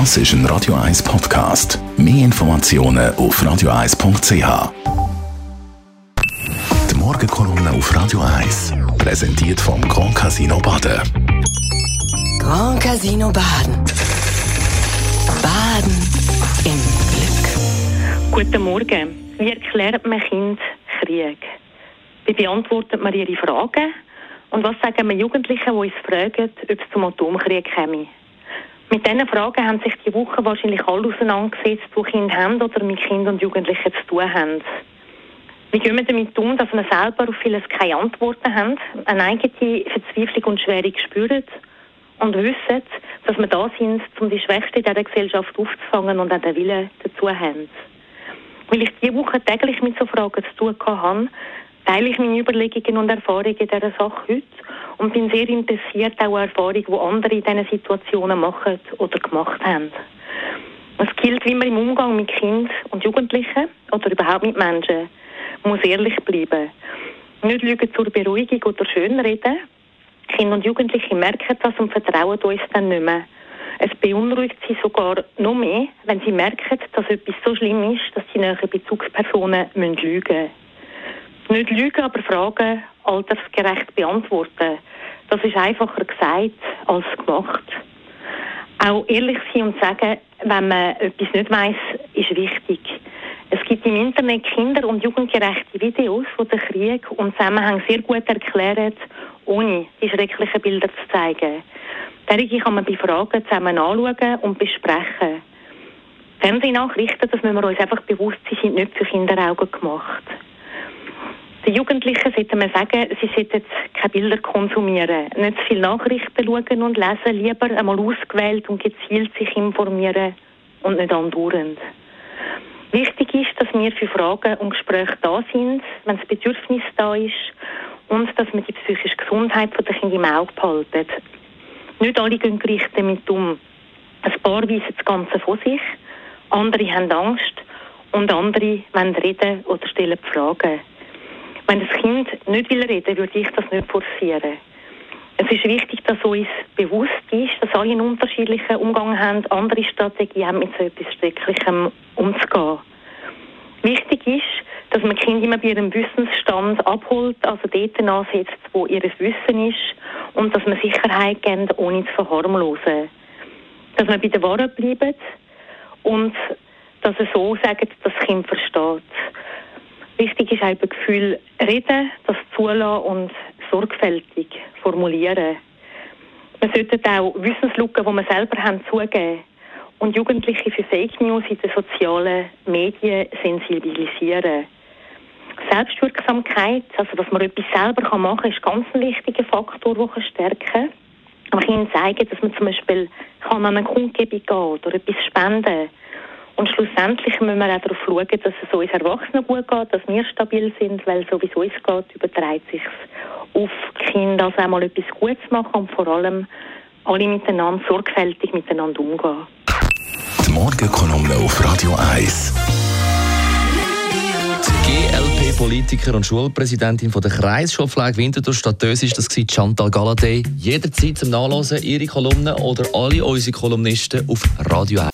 Das ist ein Radio 1 Podcast. Mehr Informationen auf radio1.ch. Die Morgenkolumne auf Radio 1 präsentiert vom Grand Casino Baden. Grand Casino Baden. Baden im Glück. Guten Morgen. Wie erklärt man Kind Krieg? Wie beantwortet man ihre Fragen? Und was sagen wir Jugendlichen, die uns fragen, ob es zum Atomkrieg käme? Mit diesen Fragen haben sich die Woche wahrscheinlich alle auseinandergesetzt, die Kinder haben oder mit Kindern und Jugendlichen zu tun haben. Wie gehen wir damit um, dass wir selber auf vieles keine Antworten haben, eine eigene Verzweiflung und Schwere spüren und wissen, dass wir da sind, um die Schwächsten in dieser Gesellschaft aufzufangen und auch den Willen dazu haben. Weil ich diese Woche täglich mit so Fragen zu tun habe, teile ich meine Überlegungen und Erfahrungen in dieser Sache heute und bin sehr interessiert auch an Erfahrungen, die andere in diesen Situationen machen oder gemacht haben. Es gilt, wie man im Umgang mit Kindern und Jugendlichen oder überhaupt mit Menschen muss ehrlich bleiben. Nicht lügen zur Beruhigung oder Schönreden. Kinder und Jugendliche merken das und vertrauen uns dann nicht mehr. Es beunruhigt sie sogar noch mehr, wenn sie merken, dass etwas so schlimm ist, dass die näheren Bezugspersonen lügen müssen. Nicht lügen, aber Fragen altersgerecht beantworten. Das ist einfacher gesagt als gemacht. Auch ehrlich sein und sagen, wenn man etwas nicht weiß, ist wichtig. Es gibt im Internet kinder- und jugendgerechte Videos, die den Krieg und Zusammenhang sehr gut erklären, ohne die schrecklichen Bilder zu zeigen. Derige kann man bei Fragen zusammen anschauen und besprechen. Fernsehnachrichten, das müssen wir uns einfach bewusst sein, sind nicht für Kinderaugen gemacht. Den Jugendlichen sollte man sagen, sie sollten keine Bilder konsumieren, nicht zu viele Nachrichten schauen und lesen, lieber einmal ausgewählt und gezielt sich informieren und nicht andauernd. Wichtig ist, dass wir für Fragen und Gespräche da sind, wenn das Bedürfnis da ist und dass wir die psychische Gesundheit der Kinder im Auge behalten. Nicht alle gehen gleich damit um. Ein paar weisen das Ganze von sich, andere haben Angst und andere wollen reden oder stellen Fragen. Wenn das Kind nicht will reden, würde ich das nicht forcieren. Es ist wichtig, dass uns bewusst ist, dass alle einen unterschiedlichen Umgang haben, andere Strategien haben, mit so etwas Schrecklichem umzugehen. Wichtig ist, dass man Kind immer bei ihrem Wissensstand abholt, also dort ansetzt, wo ihr Wissen ist, und dass man Sicherheit gibt, ohne zu verharmlosen. Dass man bei der Wahrheit bleibt und dass er so sagt, dass das Kind versteht. Wichtig ist auch Gefühl reden, das zulassen und sorgfältig formulieren. Man sollte auch Wissenslücken, die man selber haben, zugeben und Jugendliche für Fake News in den sozialen Medien sensibilisieren. Selbstwirksamkeit, also dass man etwas selber machen kann, ist ganz ein wichtiger Faktor, der stärken kann. Man kann ihnen zeigen, dass man zum Beispiel kann an eine Kundgebung gehen oder etwas spenden kann und schlussendlich müssen wir auch darauf schauen, dass es uns Erwachsenen gut geht, dass wir stabil sind, weil so wie es uns geht, überträgt sich auf die Kinder, also einmal etwas Gutes machen und vor allem alle miteinander sorgfältig miteinander umgehen. Die Morgenkolumne auf Radio 1. GLP-Politiker und Schulpräsidentin von der Kreisschulpflege Winterthur Stadt Dös ist das Chantal Galladay. Jederzeit zum Nachlesen ihre Kolumnen oder alle unsere Kolumnisten auf Radio 1.